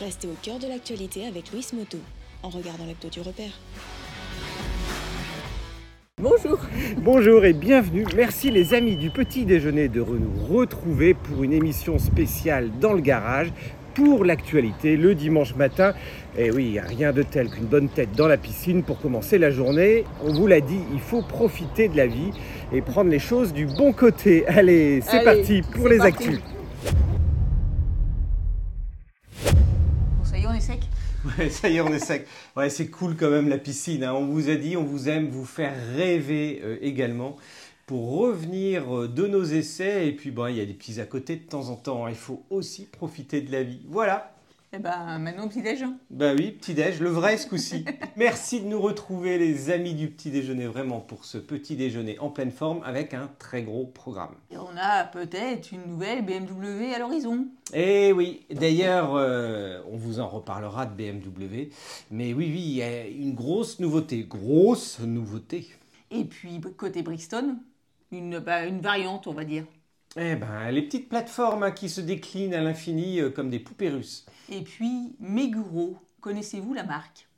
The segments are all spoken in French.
Restez au cœur de l'actualité avec Louis Moto, en regardant l'hebdo du repère. Bonjour. Bonjour et bienvenue. Merci les amis du petit déjeuner de nous retrouver pour une émission spéciale dans le garage pour l'actualité le dimanche matin. Et oui, il n'y a rien de tel qu'une bonne tête dans la piscine pour commencer la journée. On vous l'a dit, il faut profiter de la vie et prendre les choses du bon côté. Allez, c'est parti pour les parti. actus. Sec. Ouais, ça y est, on est sec. Ouais, c'est cool quand même la piscine. hein. On vous a dit, on vous aime vous faire rêver euh, également pour revenir euh, de nos essais. Et puis, il y a des petits à côté de temps en temps. hein. Il faut aussi profiter de la vie. Voilà. Eh ben, maintenant, petit déj. hein. Bah oui, petit déj, le vrai ce coup-ci. Merci de nous retrouver les amis du petit déjeuner vraiment pour ce petit déjeuner en pleine forme avec un très gros programme. Et on a peut-être une nouvelle BMW à l'horizon. Et oui, d'ailleurs, euh, on vous en reparlera de BMW. Mais oui, oui, il y a une grosse nouveauté, grosse nouveauté. Et puis, côté Brixton, une, bah, une variante, on va dire. Eh ben, les petites plateformes hein, qui se déclinent à l'infini euh, comme des poupées russes. Et puis, Meguro, connaissez-vous la marque?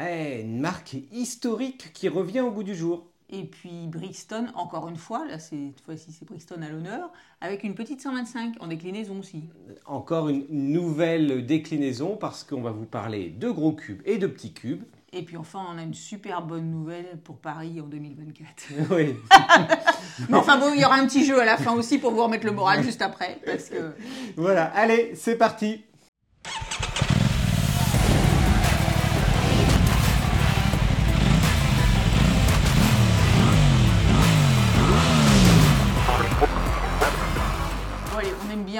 Eh, une marque historique qui revient au goût du jour. Et puis, Brixton, encore une fois, là, c'est- cette fois-ci, c'est Brixton à l'honneur, avec une petite 125 en déclinaison aussi. Encore une nouvelle déclinaison parce qu'on va vous parler de gros cubes et de petits cubes. Et puis enfin, on a une super bonne nouvelle pour Paris en 2024. Oui. Mais enfin bon, il y aura un petit jeu à la fin aussi pour vous remettre le moral juste après. Parce que Voilà, allez, c'est parti.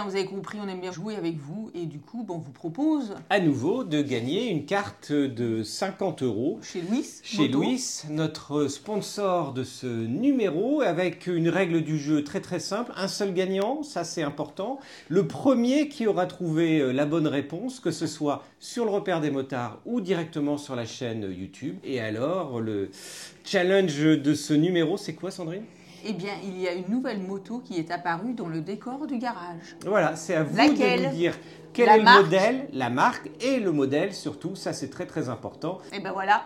Bien, vous avez compris, on aime bien jouer avec vous. Et du coup, bon, on vous propose À nouveau, de gagner une carte de 50 euros chez Louis. chez Moto, Louis, notre sponsor de ce numéro, avec une règle du jeu très très simple, un seul gagnant, ça c'est important. Le premier qui aura trouvé euh, la bonne réponse, que ce soit sur le repère des motards ou directement sur la chaîne YouTube. Et alors, le challenge de ce numéro, c'est quoi Sandrine? Eh bien, il y a une nouvelle moto qui est apparue dans le décor du garage. Voilà, c'est à vous Laquelle de nous dire quel La est le modèle, la marque et le modèle surtout, ça c'est très très important. Et ben voilà,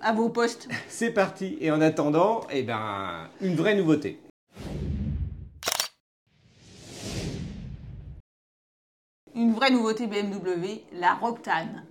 à vos postes. C'est parti. Et en attendant, eh ben, une vraie nouveauté. Une vraie nouveauté BMW, la Roctane.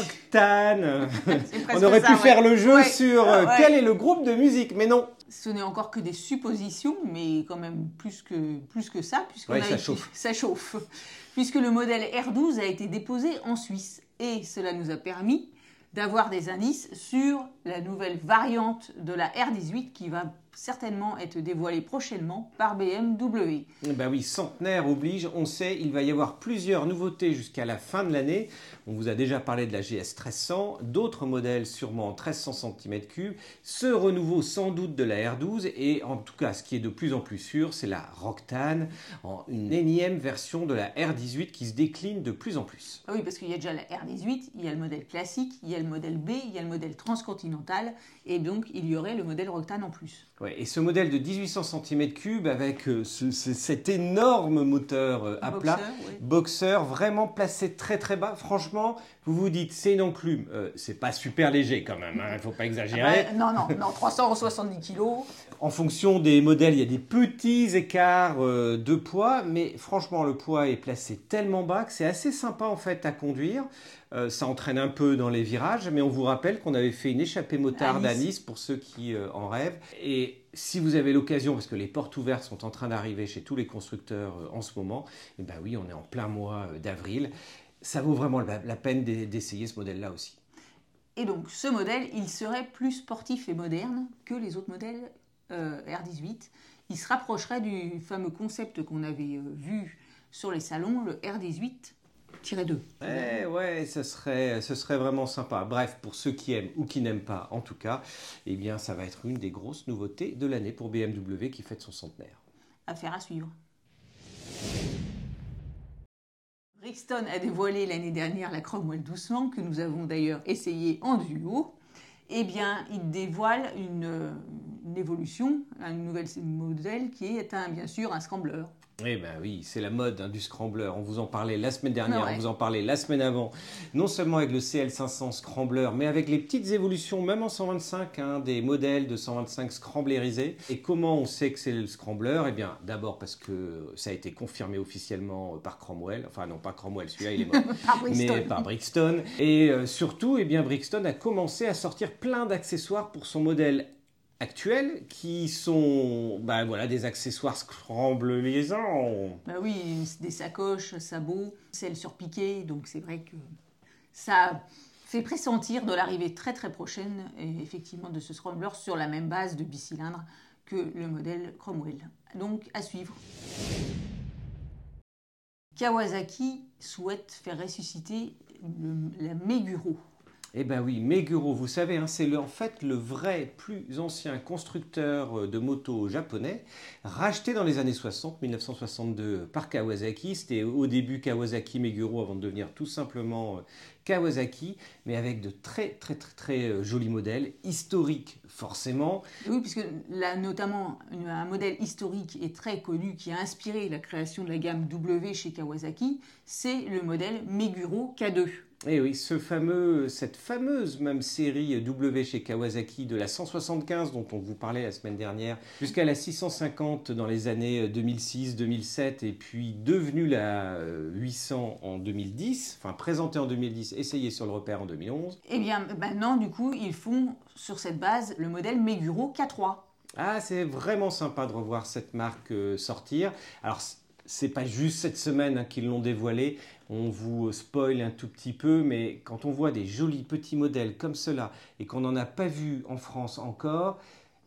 Octane C'est presque On aurait ça, pu ouais. faire le jeu Ouais. sur euh, Ouais. quel est le groupe de musique, mais non. Ce n'est encore que des suppositions, mais quand même plus que, plus que ça, Ouais, chauffe. ça chauffe. Puisque le modèle R12 a été déposé en Suisse. Et cela nous a permis d'avoir des indices sur la nouvelle variante de la R18 qui va certainement être dévoilée prochainement par BMW. Bah oui, centenaire oblige, on sait, il va y avoir plusieurs nouveautés jusqu'à la fin de l'année. On vous a déjà parlé de la GS 1300, d'autres modèles sûrement en 1300 cm3, ce renouveau sans doute de la R12 et en tout cas ce qui est de plus en plus sûr, c'est la Roctane, en une énième version de la R18 qui se décline de plus en plus. Ah oui, parce qu'il y a déjà la R18, il y a le modèle classique, il y a le modèle B, il y a le modèle transcontinental, et donc il y aurait le modèle Roctane en plus. Ouais, et ce modèle de 1800 cm3 avec euh, ce- ce- cet énorme moteur euh, à plat, oui. boxeur vraiment placé très très bas. Franchement, vous vous dites c'est une enclume, Euh, c'est pas super léger quand même, il ne faut pas exagérer. Ouais, non, non, non, 370 kilos. En fonction des modèles, il y a des petits écarts de poids, mais franchement, le poids est placé tellement bas que c'est assez sympa en fait à conduire. Euh, ça entraîne un peu dans les virages, mais on vous rappelle qu'on avait fait une échappée motarde À à Nice. Pour ceux qui euh, en rêvent. Et si vous avez l'occasion, parce que les portes ouvertes sont en train d'arriver chez tous les constructeurs euh, en ce moment, et ben oui, on est en plein mois d'avril. Ça vaut vraiment la, la peine d'e- d'essayer ce modèle-là aussi. Et donc ce modèle, il serait plus sportif et moderne que les autres modèles euh, R18. Il se rapprocherait du fameux concept qu'on avait vu sur les salons, le R18-2. Eh ouais, ce serait, ce serait vraiment sympa. Bref, pour ceux qui aiment ou qui n'aiment pas, en tout cas, eh bien, ça va être une des grosses nouveautés de l'année pour BMW qui fête son centenaire. Affaire à suivre. Brixton a dévoilé l'année dernière la Cromwell doucement, que nous avons d'ailleurs essayé en duo. Eh bien, il dévoile une, euh, une évolution, un nouvel modèle qui est un, bien sûr un scrambler. Eh ben oui, c'est la mode hein, du scrambler. On vous en parlait la semaine dernière, Ah ouais. on vous en parlait la semaine avant. Non seulement avec le CL500 scrambler, mais avec les petites évolutions, même en 125, hein, des modèles de 125 scramblerisés. Et comment on sait que c'est le scrambler Eh bien, d'abord parce que ça a été confirmé officiellement par Cromwell. Enfin non, pas Cromwell, celui-là il est mort. Par mais par Brixton. Et euh, surtout, eh bien, Brixton a commencé à sortir plein d'accessoires pour son modèle actuel, qui sont bah, voilà, des accessoires scramblerisants. Bah oui, des sacoches, sabots, celles surpiquées, donc c'est vrai que ça fait pressentir de l'arrivée très très prochaine, et effectivement, de ce scrambler sur la même base de bicylindre que le modèle Cromwell. Donc à suivre. Kawasaki souhaite faire ressusciter le- la Meguro. Eh ben oui, Meguro, vous savez, hein, c'est en fait le vrai plus ancien constructeur euh, de motos japonais, racheté dans les années 60, 1962 par Kawasaki. C'était au début Kawasaki Meguro avant de devenir tout simplement euh, Kawasaki, mais avec de très très très très euh, jolis modèles, historiques forcément. Oui, puisque là, notamment un modèle historique et très connu qui a inspiré la création de la gamme W chez Kawasaki, c'est le modèle Meguro K2. Et Eh oui, ce fameux, cette fameuse même série W chez Kawasaki de la 175 dont on vous parlait la semaine dernière, jusqu'à la 650 dans les années 2006-2007 et puis devenue la euh, 800 en 2010, enfin présentée en 2010, essayée sur le repère en 2011. Eh bien, maintenant, du coup, ils font sur cette base le modèle Meguro K3. Ah, c'est vraiment sympa de revoir cette marque euh, sortir. Alors, c'est pas juste cette semaine hein, qu'ils l'ont dévoilé. On vous spoil un tout petit peu, mais quand on voit des jolis petits modèles comme cela et qu'on n'en a pas vu en France encore,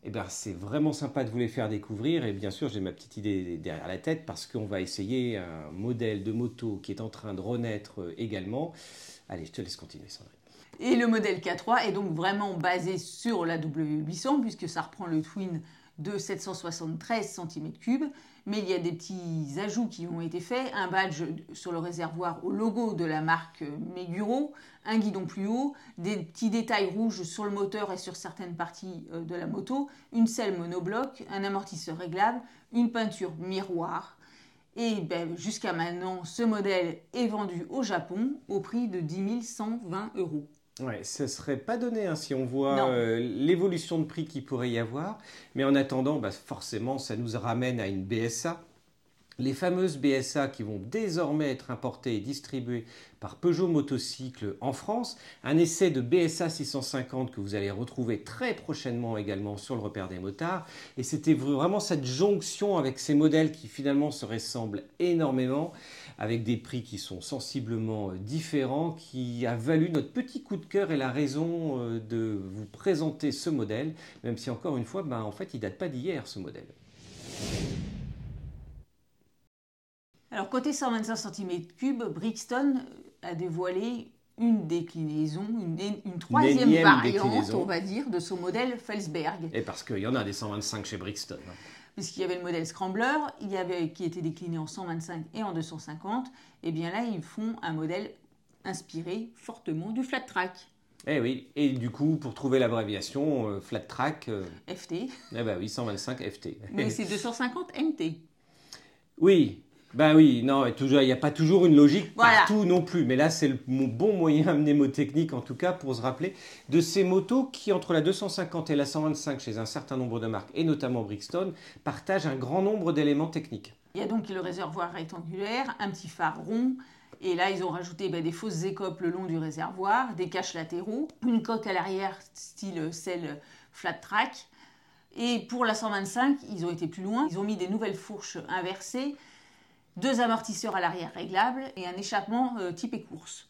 eh ben, c'est vraiment sympa de vous les faire découvrir. Et bien sûr, j'ai ma petite idée derrière la tête parce qu'on va essayer un modèle de moto qui est en train de renaître euh, également. Allez, je te laisse continuer, Sandrine. Et le modèle K3 est donc vraiment basé sur la W800, puisque ça reprend le twin de 773 cm3, mais il y a des petits ajouts qui ont été faits, un badge sur le réservoir au logo de la marque Meguro, un guidon plus haut, des petits détails rouges sur le moteur et sur certaines parties euh, de la moto, une selle monobloc, un amortisseur réglable, une peinture miroir. Et ben, jusqu'à maintenant, ce modèle est vendu au Japon au prix de 10 120 euros. Ouais, ce serait pas donné hein, si on voit euh, l'évolution de prix qu'il pourrait y avoir. Mais en attendant, bah, forcément, ça nous ramène à une BSA. Les fameuses BSA qui vont désormais être importées et distribuées par Peugeot Motocycle en France. Un essai de BSA 650 que vous allez retrouver très prochainement également sur le repère des motards. Et c'était vraiment cette jonction avec ces modèles qui finalement se ressemblent énormément, avec des prix qui sont sensiblement euh, différents, qui a valu notre petit coup de cœur et la raison euh, de vous présenter ce modèle, même si encore une fois, ben, en fait, il date pas d'hier ce modèle. Alors côté 125 cm3, Brixton a dévoilé une déclinaison, une, une troisième énième variante, on va dire, de son modèle Felsberg. Et parce qu'il y en a des 125 chez Brixton. hein. Puisqu'il y avait le modèle Scrambler, il y avait, qui était décliné en 125 et en 250, et bien là ils font un modèle inspiré fortement du flat track Eh oui, et du coup, pour trouver l'abréviation, euh, flat track, euh, FT, eh ben oui, 125 FT. mais c'est 250 MT. Oui, bah oui, non, et toujours, il n'y a pas toujours une logique Voilà. partout non plus. Mais là, c'est le mon bon moyen mnémotechnique, en tout cas, pour se rappeler de ces motos qui, entre la 250 et la 125, chez un certain nombre de marques, et notamment Brixton, partagent un grand nombre d'éléments techniques. Il y a donc le réservoir rectangulaire, un petit phare rond, et là ils ont rajouté ben, des fausses écopes le long du réservoir, des caches latéraux, une coque à l'arrière style celle flat track. Et pour la 125, ils ont été plus loin, ils ont mis des nouvelles fourches inversées, deux amortisseurs à l'arrière réglables et un échappement euh, type course.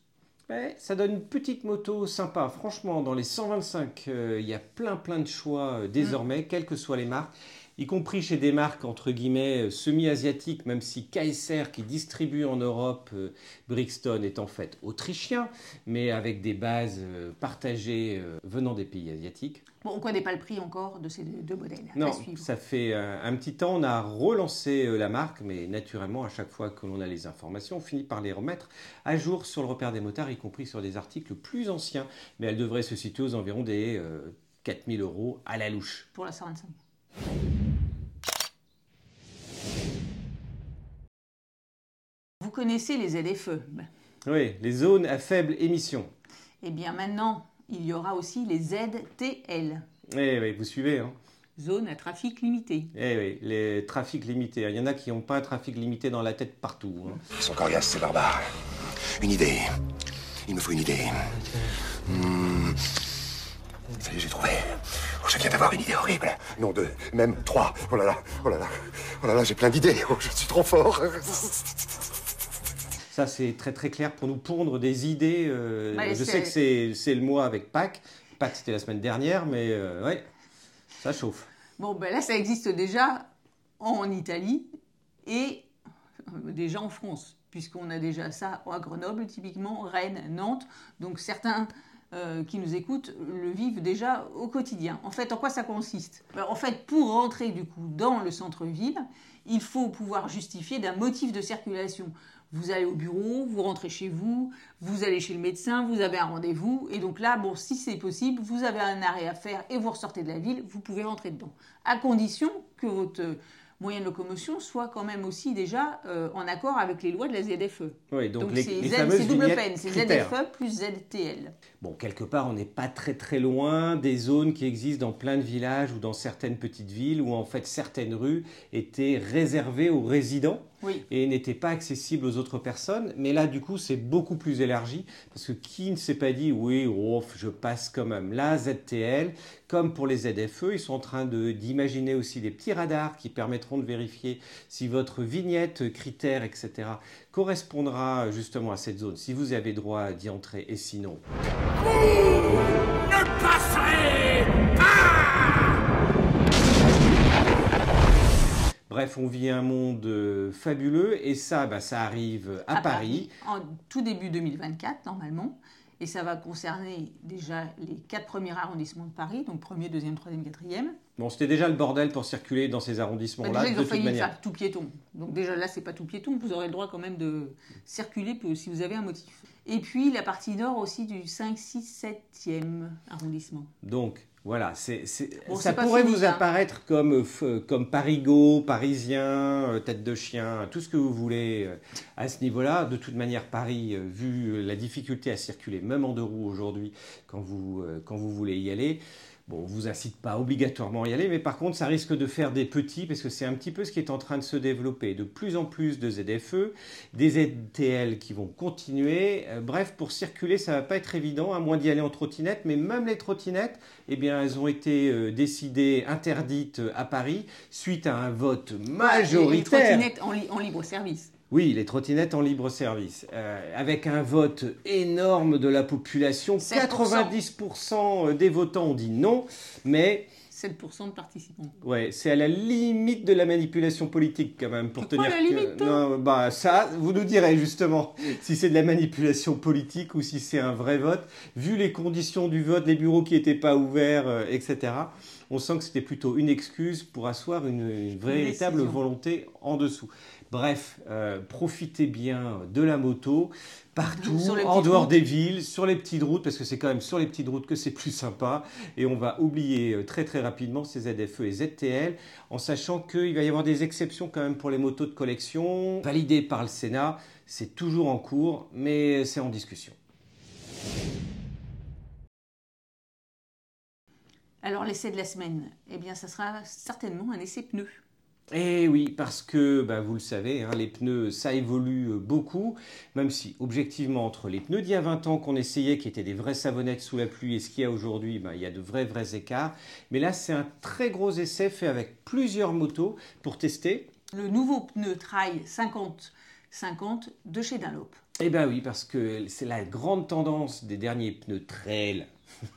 Ouais, ça donne une petite moto sympa. Franchement, dans les 125, euh, il y a plein plein de choix euh, désormais, quelles que soient les marques, y compris chez des marques entre guillemets euh, semi-asiatiques, même si KSR qui distribue en Europe euh, Brixton est en fait autrichien, mais avec des bases euh, partagées euh, venant des pays asiatiques. Bon, on ne connaît pas le prix encore de ces deux, modèles. Non, ça fait euh, un petit temps, on a relancé la marque, mais naturellement, à chaque fois que l'on a les informations, on finit par les remettre à jour sur le repère des motards, y compris sur des articles plus anciens. Mais elle devrait se situer aux environs des euh, 4000 euros à la louche. Pour la 125. Connaissez les ZFE. Oui, les zones à faible émission. Eh bien maintenant, il y aura aussi les ZTL. Eh oui, vous suivez, hein Zone à trafic limité. Eh oui, les trafics limités. Il y en a qui n'ont pas un trafic limité dans la tête partout. hein. Ils sont coriaces, ces barbares. Une idée. Il me faut une idée. Hmm. Ça y est, j'ai trouvé. Oh, je viens d'avoir une idée horrible. Non, deux, même trois. Oh là là, oh là là, oh là là, j'ai plein d'idées. Oh, je suis trop fort. Ça, c'est très très clair pour nous pondre des idées. euh, je sais que c'est le mois avec Pâques. Pâques, c'était la semaine dernière, mais euh, ouais, ça chauffe. Bon, ben là, ça existe déjà en Italie et euh, déjà en France, puisqu'on a déjà ça à Grenoble, typiquement, Rennes, Nantes. Donc certains euh, qui nous écoutent le vivent déjà au quotidien. En fait, en quoi ça consiste? Ben, En fait, pour rentrer du coup dans le centre-ville, il faut pouvoir justifier d'un motif de circulation. Vous allez au bureau, vous rentrez chez vous, vous allez chez le médecin, vous avez un rendez-vous, et donc là, bon, si c'est possible, vous avez un arrêt à faire et vous ressortez de la ville, vous pouvez rentrer dedans. À condition que votre euh, moyen de locomotion soit quand même aussi déjà euh, en accord avec les lois de la ZFE. Oui, donc, Donc les, c'est les Z- fameuses c'est double peine, c'est. ZFE plus ZTL. Bon, quelque part, on n'est pas très très loin des zones qui existent dans plein de villages ou dans certaines petites villes où en fait certaines rues étaient réservées aux résidents Oui. et n'étaient pas accessibles aux autres personnes. Mais là, du coup, c'est beaucoup plus élargi parce que qui ne s'est pas dit oui, oh, je passe quand même. Là, ZTL, comme pour les ZFE, ils sont en train de- d'imaginer aussi des petits radars qui permettront de vérifier si votre vignette, critère, etc. correspondra justement à cette zone, si vous avez droit d'y entrer et sinon. Bref, on vit un monde euh, fabuleux et ça, bah, ça arrive à, Paris. En tout début 2024, normalement. Et ça va concerner déjà les quatre premiers arrondissements de Paris, donc premier, deuxième, troisième, quatrième. Bon, c'était déjà le bordel pour circuler dans ces Bah, arrondissements-là, déjà, ils de ont failli manière. faire tout piéton. Donc déjà là, c'est pas tout piéton. Vous aurez le droit quand même de circuler si vous avez un motif. Et puis la partie nord aussi du 5, 6, 7e arrondissement. Donc, voilà, c'est, c'est- Bon, ça pourrait fini, vous hein. apparaître comme, euh, f- comme parigot, parisien, euh, tête de chien, tout ce que vous voulez euh, à ce niveau-là. De toute manière, Paris, euh, vu euh, la difficulté à circuler, même en deux roues aujourd'hui, quand vous, euh, quand vous voulez y aller, Bon, on vous incite pas obligatoirement à y aller, mais par contre, ça risque de faire des petits, parce que c'est un petit peu ce qui est en train de se développer. De plus en plus de ZFE, des ZTL qui vont continuer. Euh, bref, pour circuler, ça va pas être évident, à moins d'y aller en trottinette, mais même les trottinettes, eh bien, elles ont été euh, décidées interdites euh, à Paris suite à un vote Et les majoritaire. trottinettes en, li- en libre service. Oui, les trottinettes en libre service. Euh, avec un vote énorme de la population, 7%. 90% des votants ont dit non, mais 7% de participants. ouais, c'est à la limite de la manipulation politique quand même pour tenir la que- limite, toi? Non, bah ça, vous nous direz justement si c'est de la manipulation politique ou si c'est un vrai vote. Vu les conditions du vote, les bureaux qui n'étaient pas ouverts, euh, etc. On sent que c'était plutôt une excuse pour asseoir une, une véritable volonté en dessous. Bref, euh, profitez bien de la moto partout, en dehors routes. des villes, sur les petites routes, parce que c'est quand même sur les petites routes que c'est plus sympa. Et on va oublier euh, très très rapidement ces ZFE et ZTL, en sachant qu'il va y avoir des exceptions quand même pour les motos de collection, validées par le Sénat. C'est toujours en cours, mais c'est en discussion. Alors l'essai de la semaine, eh bien ça sera certainement un essai pneu. Eh oui, parce que bah, vous le savez, hein, les pneus, ça évolue euh, beaucoup, même si objectivement entre les pneus d'il y a 20 ans qu'on essayait, qui étaient des vraies savonnettes sous la pluie, et ce qu'il y a aujourd'hui, bah, il y a de vrais vrais écarts. Mais là, c'est un très gros essai fait avec plusieurs motos pour tester. Le nouveau pneu Trail 50-50 de chez Dunlop. Eh bien oui, parce que c'est la grande tendance des derniers pneus trail.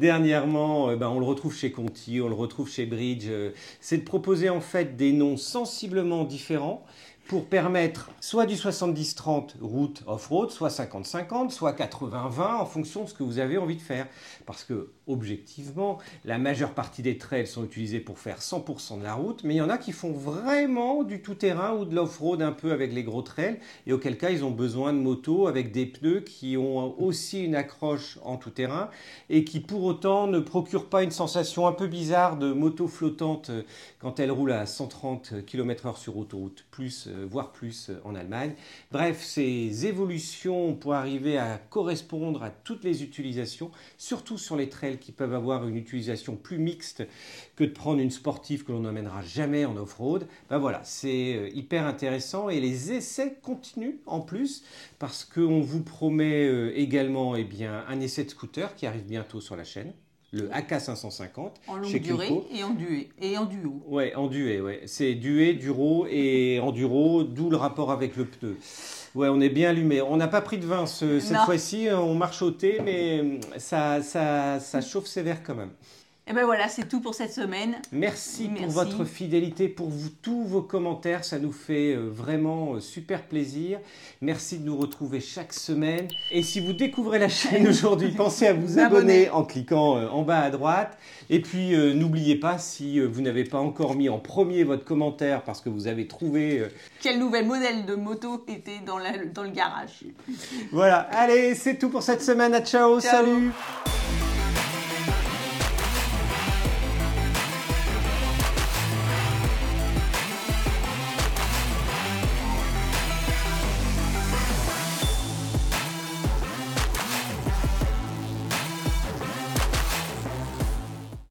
Dernièrement, euh, ben, on le retrouve chez Conti, on le retrouve chez Bridge. euh, c'est de proposer en fait des noms sensiblement différents pour permettre soit du 70-30 route off-road, soit 50-50, soit 80-20 en fonction de ce que vous avez envie de faire. Parce que, objectivement, la majeure partie des trails sont utilisés pour faire 100% de la route, mais il y en a qui font vraiment du tout-terrain ou de l'off-road un peu avec les gros trails, et auquel cas ils ont besoin de motos avec des pneus qui ont aussi une accroche en tout-terrain et qui pour autant ne procurent pas une sensation un peu bizarre de moto flottante quand elle roule à 130 km/h sur autoroute, plus euh, voire plus en Allemagne. Bref, ces évolutions pour arriver à correspondre à toutes les utilisations, surtout sur les trails qui peuvent avoir une utilisation plus mixte que de prendre une sportive que l'on n'emmènera jamais en off-road. Ben voilà, c'est euh, hyper intéressant et les essais continuent en plus parce qu'on vous promet euh, également eh bien, un essai de scooter qui arrive bientôt sur la chaîne le AK550 En longue chez durée Clico. et en, duet, et en duo. Ouais, en duet, ouais. C'est duet, duro et enduro, d'où le rapport avec le pneu. Ouais, on est bien allumé. On n'a pas pris de vin ce- cette fois-ci, on marche au thé, mais hum, ça, ça, ça chauffe sévère quand même. Et ben voilà, c'est tout pour cette semaine. Merci, Merci. pour votre fidélité, pour vous, tous vos commentaires, ça nous fait euh, vraiment euh, super plaisir. Merci de nous retrouver chaque semaine. Et si vous découvrez la chaîne aujourd'hui, pensez à vous abonner en cliquant euh, en bas à droite. Et puis euh, n'oubliez pas, si vous n'avez pas encore mis en premier votre commentaire parce que vous avez trouvé... euh, Quel nouvel modèle de moto était dans, la- dans le garage Voilà, allez, c'est tout pour cette semaine. À ciao. Ciao. salut